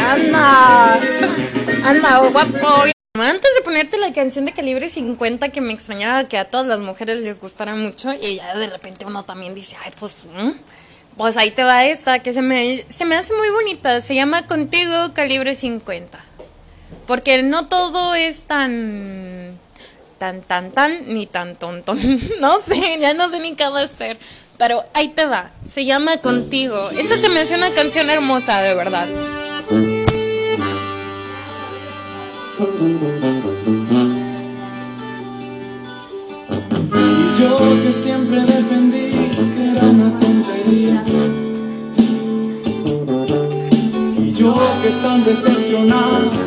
Anda, anda, guapo. Antes de ponerte la canción de calibre 50 que me extrañaba que a todas las mujeres les gustara mucho y ya de repente uno también dice, ay, pues, pues ahí te va esta que se me, se me hace muy bonita. Se llama Contigo calibre 50. Porque no todo es tan tan tan tan ni tan tontón. No sé, ya no sé ni qué hacer. Pero ahí te va. Se llama Contigo. Esta se me hace una canción hermosa, de verdad. Siempre defendí que era una tontería. Y yo que tan decepcionado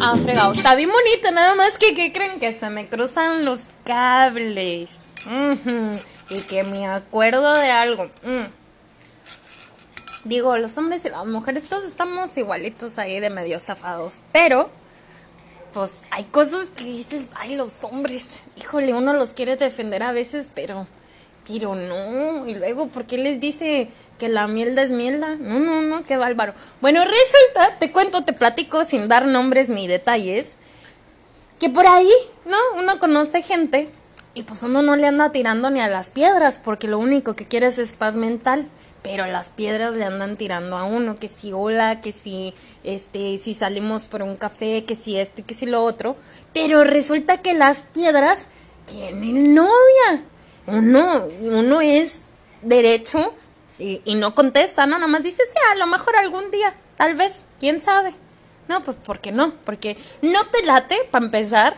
Ah, fregado. Está bien bonita, nada más que, ¿qué creen? Que hasta me cruzan los cables. Y que me acuerdo de algo. Mm. Digo, los hombres y las mujeres todos estamos igualitos ahí de medio zafados. Pero, pues hay cosas que dices, ay, los hombres, híjole, uno los quiere defender a veces, pero, pero no. Y luego, ¿por qué les dice que la mielda es mielda? No, no, no, qué bárbaro. Bueno, resulta, te cuento, te platico sin dar nombres ni detalles, que por ahí, ¿no? Uno conoce gente y pues uno no le anda tirando ni a las piedras, porque lo único que quiere es paz mental. Pero las piedras le andan tirando a uno, que si hola, que si este, si salimos por un café, que si esto y que si lo otro. Pero resulta que las piedras tienen novia. Uno, uno es derecho y, y no contesta, ¿no? Nada más dice, sí, a lo mejor algún día, tal vez, quién sabe. No, pues ¿por qué no? Porque no te late, para empezar.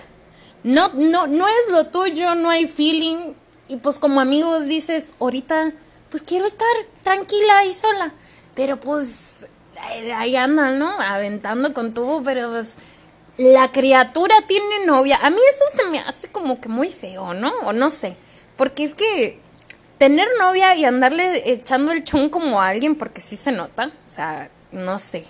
No, no, no es lo tuyo, no hay feeling. Y pues como amigos dices, ahorita, pues quiero estar tranquila y sola. Pero pues ahí- andan, ¿no? Aventando con tubo, pero pues la criatura tiene novia. A mí eso se me hace como que muy feo, ¿no? O no sé. Porque es que tener novia y andarle echando el chon como a alguien, porque sí se nota. O sea, no sé.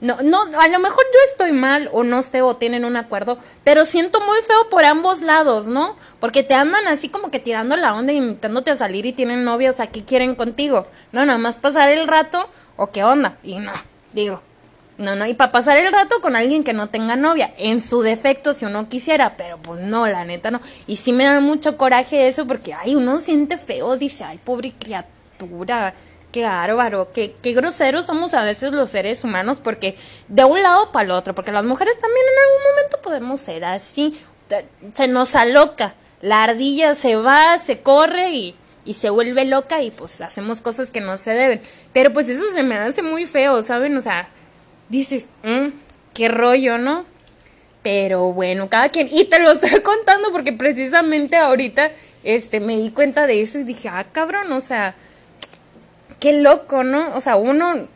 No, no, a lo mejor yo estoy mal o no sé o tienen un acuerdo, pero siento muy feo por ambos lados, ¿no? Porque te andan así como que tirando la onda, invitándote a salir y tienen novia, o sea, ¿qué quieren contigo? No, nada más pasar el rato o qué onda. Y no, digo, no, no, y para pasar el rato con alguien que no tenga novia, en su defecto si uno quisiera, pero pues no, la neta no. Y sí me da mucho coraje eso porque, ay, uno siente feo, dice, ay, pobre criatura, qué bárbaro, qué, qué groseros somos a veces los seres humanos porque de un lado para el otro, porque las mujeres también en algún momento podemos ser así, se nos aloca. la ardilla se va, se corre y, y se vuelve loca y pues hacemos cosas que no se deben. Pero pues eso se me hace muy feo, ¿saben? O sea, dices, "Mm, qué rollo, ¿no? Pero bueno, cada quien. Y te lo estoy contando porque precisamente ahorita este, me di cuenta de eso y dije, ah, cabrón, o sea, qué loco, ¿no? O sea, uno.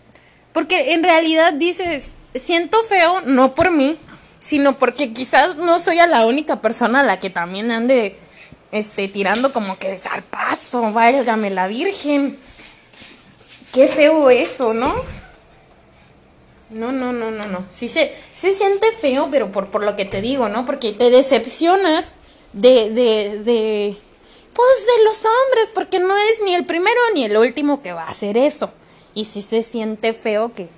Porque en realidad dices, siento feo, no por mí, sino porque quizás no soy a la única persona a la que también ande este, tirando como que al paso, válgame la virgen. Qué feo eso, ¿no? No, no, no, no, no. Sí se, se siente feo, pero por, por lo que te digo, ¿no? Porque te decepcionas de, de, de, pues de los hombres, porque no es ni el primero ni el último que va a hacer eso. Y sí se siente feo que,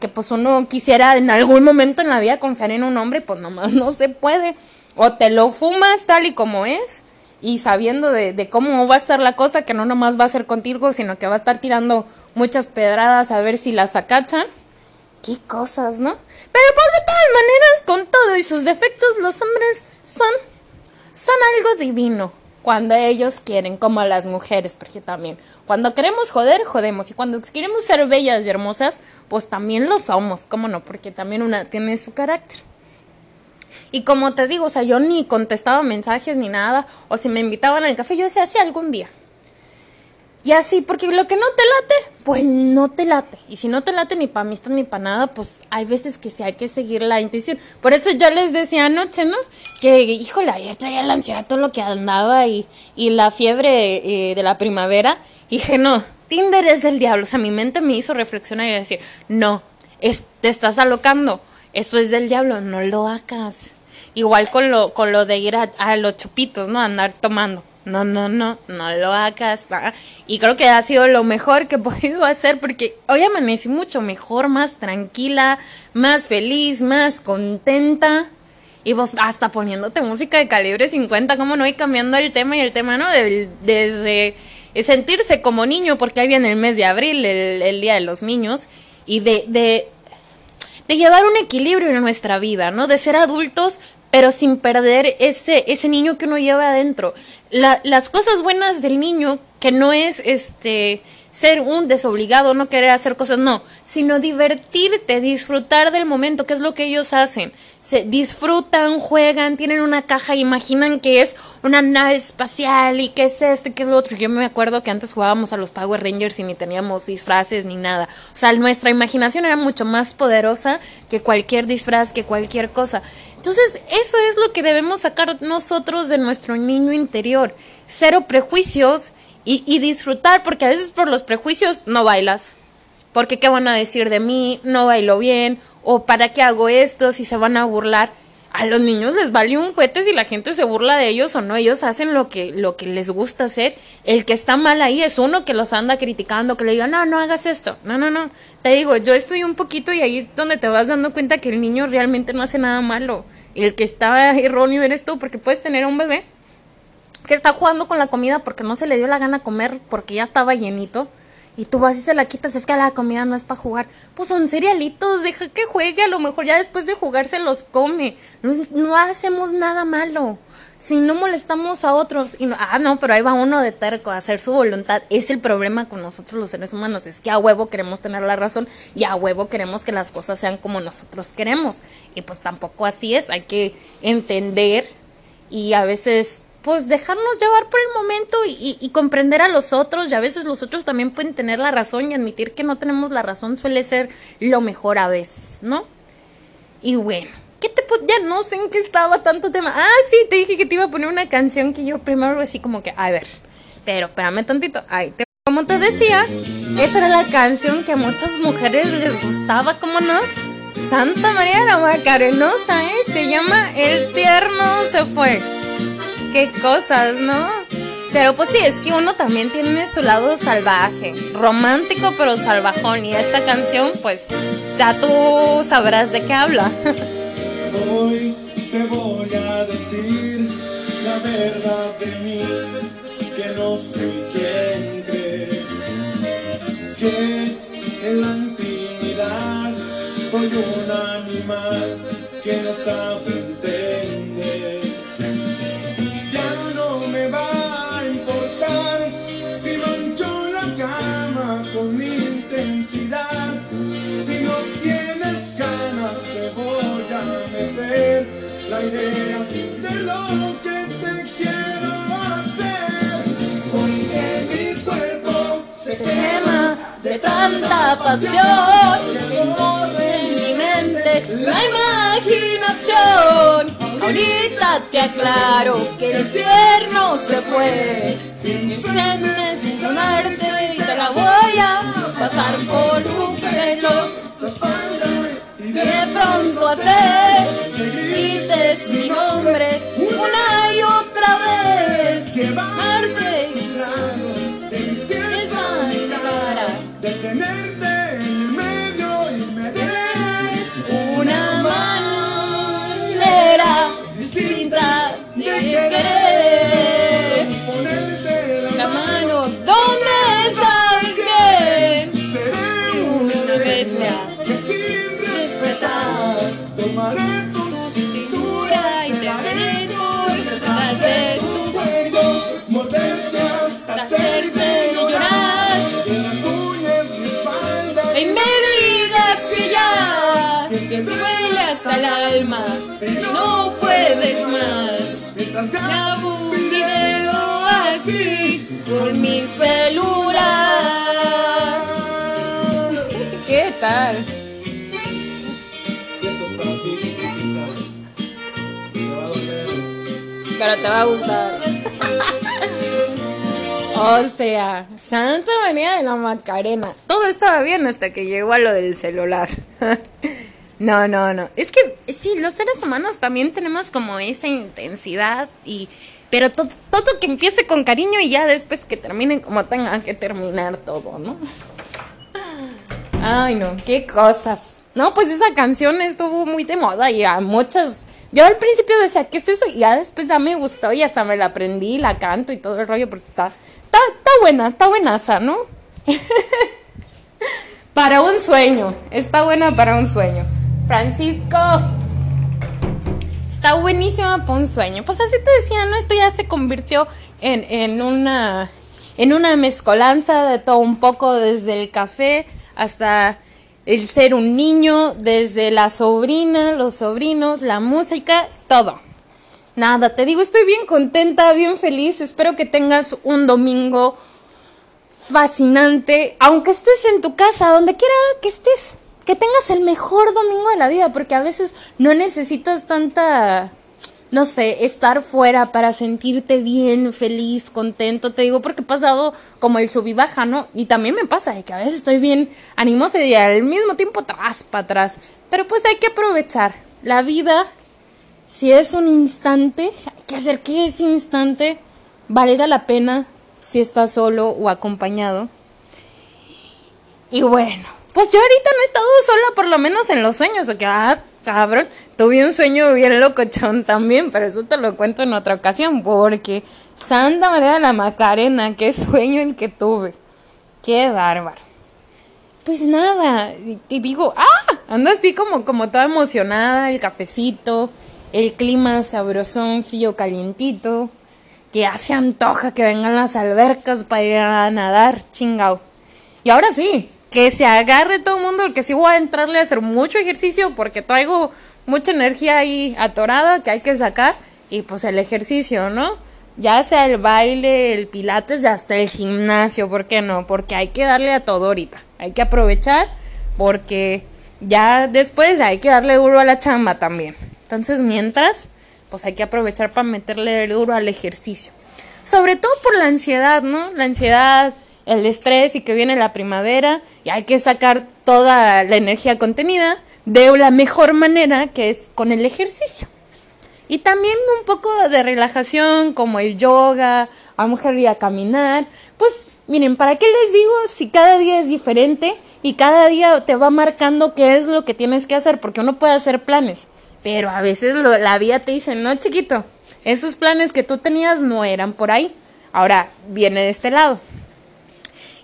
que pues uno quisiera en algún momento en la vida confiar en un hombre, pues nomás no se puede. O te lo fumas tal y como es, y sabiendo de, de cómo va a estar la cosa, que no nomás va a ser contigo, sino que va a estar tirando muchas pedradas a ver si las acachan. Qué cosas, ¿no? Pero pues de todas maneras, con todo y sus defectos, los hombres son, son algo divino. Cuando ellos quieren, como las mujeres, porque también, cuando queremos joder, jodemos. Y cuando queremos ser bellas y hermosas, pues también lo somos, ¿cómo no? Porque también una tiene su carácter. Y como te digo, o sea, yo ni contestaba mensajes ni nada, o si me invitaban al café, yo decía, sí, algún día. Y así, porque lo que no te late, pues no te late. Y si no te late ni para amistad ni para nada, pues hay veces que sí hay que seguir la intuición. Por eso yo les decía anoche, ¿no? Que, híjole, ayer traía la ansiedad, todo lo que andaba y, y la fiebre eh, de la primavera. Dije, no, Tinder es del diablo. O sea, mi mente me hizo reflexionar y decir, no, te estás alocando. Eso es del diablo, no lo hagas. Igual con lo, con lo de ir a, a los chupitos, ¿no? Andar tomando. No, no, no, no lo hagas. Y creo que ha sido lo mejor que he podido hacer porque hoy amanecí mucho mejor, más tranquila, más feliz, más contenta. Y vos hasta poniéndote música de calibre 50, como no, y cambiando el tema y el tema, ¿no? Del- desde sentirse como niño, porque ahí viene el mes de abril, el, el Día de los Niños, y de, de, de llevar un equilibrio en nuestra vida, ¿no? De ser adultos, pero sin perder ese, ese niño que uno lleva adentro. La- las cosas buenas del niño, que no es este ser un desobligado, no querer hacer cosas, no, sino divertirte, disfrutar del momento, que es lo que ellos hacen. Se disfrutan, juegan, tienen una caja, imaginan que es una nave espacial y qué es esto y qué es lo otro. Yo me acuerdo que antes jugábamos a los Power Rangers y ni teníamos disfraces ni nada. O sea, nuestra imaginación era mucho más poderosa que cualquier disfraz, que cualquier cosa. Entonces, eso es lo que debemos sacar nosotros de nuestro niño interior. Cero prejuicios y, y disfrutar, porque a veces por los prejuicios no bailas. Porque qué van a decir de mí, no bailo bien, o para qué hago esto, si se van a burlar. A los niños les vale un cohete si la gente se burla de ellos o no, ellos hacen lo que, lo que les gusta hacer. El que está mal ahí es uno que los anda criticando, que le diga, no, no hagas esto. No, no, no. Te digo, yo estudié un poquito y ahí es donde te vas dando cuenta que el niño realmente no hace nada malo. El que está erróneo eres tú, porque puedes tener a un bebé que está jugando con la comida porque no se le dio la gana comer porque ya estaba llenito. Y tú vas y se la quitas, es que la comida no es para jugar. Pues son cerealitos, deja que juegue, a lo mejor ya después de jugar se los come. No, hacemos nada malo. Si no molestamos a otros, y no, ah, no, pero ahí va uno de terco a hacer su voluntad. Es el problema con nosotros los seres humanos, es que a huevo queremos tener la razón y a huevo queremos que las cosas sean como nosotros queremos. Y pues tampoco así es, hay que entender y a veces pues dejarnos llevar por el momento y, comprender a los otros y a veces los otros también pueden tener la razón y admitir que no tenemos la razón suele ser lo mejor a veces, ¿no? Y bueno, ¿qué te ya no sé en qué estaba tanto tema? Ah, sí, te dije que te iba a poner una canción que yo primero así como que, a ver, pero espérame tantito, ay, te- como te decía, esta era la canción que a muchas mujeres les gustaba, ¿cómo no? Santa María la Macarenosa, ¿eh? Se llama El tierno se fue qué cosas, ¿no? Pero pues sí, es que uno también tiene su lado salvaje, romántico pero salvajón. Y esta canción, pues ya tú sabrás de qué habla. Hoy te voy a decir la verdad de mí, que no soy quien crees, que en la intimidad soy un animal que no sabe tanta pasión en mi mente la imaginación. Ahorita te aclaro que el tierno se fue. Sientes tu muerte y te la voy a pasar por tu pelo. De pronto hacer grites mi nombre una y otra vez. Arte y querer. Te va a gustar. O sea, Santa María de la Macarena. Todo estaba bien hasta que llegó a lo del celular. No, no, no. Es que sí, los seres humanos también tenemos como esa intensidad y pero to- todo que empiece con cariño y ya después que termine como tenga que terminar todo, ¿no? Ay, no, qué cosas. No, pues esa canción estuvo muy de moda y a muchas. Yo al principio decía, ¿qué es eso? Y ya después ya me gustó y hasta me la aprendí, la canto y todo el rollo porque está, está, está buena, está buenaza, ¿no? para un sueño, está buena para un sueño. Francisco, está buenísima para un sueño. Pues así te decía, ¿no? Esto ya se convirtió en, en una en una mezcolanza de todo un poco, desde el café hasta el ser un niño, desde la sobrina, los sobrinos, la música, todo. Nada, te digo, estoy bien contenta, bien feliz. Espero que tengas un domingo fascinante, aunque estés en tu casa, donde quiera que estés, que tengas el mejor domingo de la vida, porque a veces no necesitas tanta, no sé, estar fuera para sentirte bien, feliz, contento, te digo, porque he pasado como el sub y baja, ¿no? Y también me pasa de que a veces estoy bien animosa y al mismo tiempo atrás, para atrás, pero pues hay que aprovechar la vida. Si es un instante, hay que hacer que ese instante valga la pena si estás solo o acompañado. Y bueno, pues yo ahorita no he estado sola, por lo menos en los sueños, o que, ah, cabrón, tuve un sueño bien locochón también, pero eso te lo cuento en otra ocasión, porque Santa María de la Macarena, qué sueño el que tuve, qué bárbaro. Pues nada, y digo, ah, ando así como, como toda emocionada, el cafecito, el clima sabrosón, frío, calientito, que ya se antoja que vengan las albercas para ir a nadar, chingao. Y ahora sí, que se agarre todo el mundo, porque sí voy a entrarle a hacer mucho ejercicio, porque traigo mucha energía ahí atorada que hay que sacar, y pues el ejercicio, ¿no? Ya sea el baile, el pilates hasta el gimnasio, ¿por qué no? Porque hay que darle a todo ahorita, hay que aprovechar, porque ya después hay que darle duro a la chamba también. Entonces, mientras, pues hay que aprovechar para meterle duro al ejercicio. Sobre todo por la ansiedad, ¿no? La ansiedad, el estrés y que viene la primavera y hay que sacar toda la energía contenida de la mejor manera que es con el ejercicio. Y también un poco de relajación como el yoga, a lo mejor ir a caminar. Pues miren, ¿para qué les digo si cada día es diferente y cada día te va marcando qué es lo que tienes que hacer? Porque uno puede hacer planes, pero a veces la vida te dice, no chiquito, esos planes que tú tenías no eran por ahí. Ahora viene de este lado.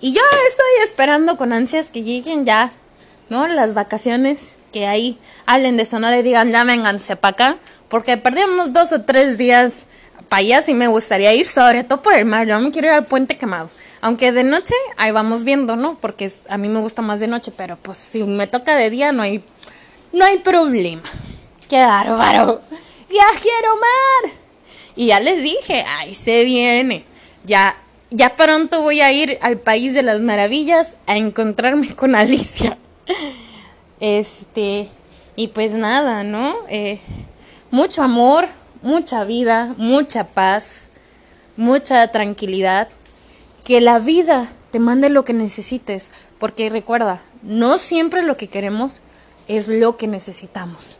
Y yo estoy esperando con ansias que lleguen ya, ¿no? Las vacaciones, que ahí hablen de Sonora y digan, ya vénganse para acá, porque perdí unos dos o tres días para allá, sí me gustaría ir, sobre todo por el mar, yo me quiero ir al puente quemado. Aunque de noche, ahí vamos viendo, ¿no? Porque a mí me gusta más de noche, pero pues si me toca de día, no hay, no hay problema. ¡Qué bárbaro! ¡Ya quiero mar! Y ya les dije, ahí se viene. Ya ya pronto voy a ir al país de las maravillas a encontrarme con Alicia. Este, y pues nada, ¿no? Eh, mucho amor, mucha vida, mucha paz, mucha tranquilidad. Que la vida te mande lo que necesites, porque recuerda, no siempre lo que queremos es lo que necesitamos.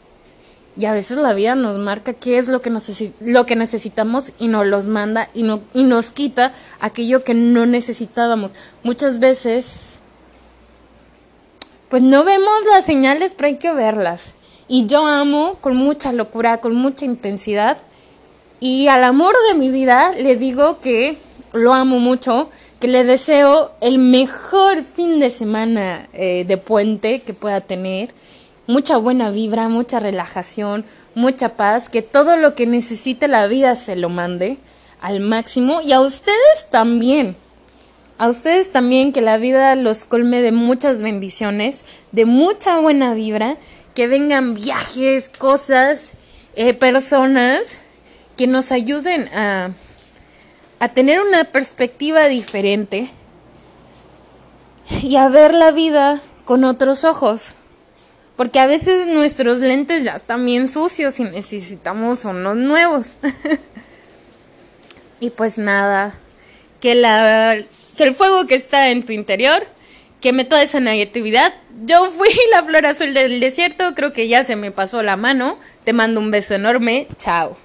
Y a veces la vida nos marca qué es lo que, lo que necesitamos y nos los manda y, no, y nos quita aquello que no necesitábamos. Muchas veces, pues no vemos las señales, pero hay que verlas. Y yo amo con mucha locura, con mucha intensidad. Y al amor de mi vida le digo que lo amo mucho, que le deseo el mejor fin de semana eh, de puente que pueda tener. Mucha buena vibra, mucha relajación, mucha paz, que todo lo que necesite la vida se lo mande al máximo y a ustedes también. A ustedes también que la vida los colme de muchas bendiciones, de mucha buena vibra, que vengan viajes, cosas, eh, personas que nos ayuden a, a tener una perspectiva diferente y a ver la vida con otros ojos. Porque a veces nuestros lentes ya están bien sucios y necesitamos unos nuevos. y pues nada, que, la, que el fuego que está en tu interior queme toda esa negatividad. Yo fui la flor azul del desierto, creo que ya se me pasó la mano. Te mando un beso enorme. Chao.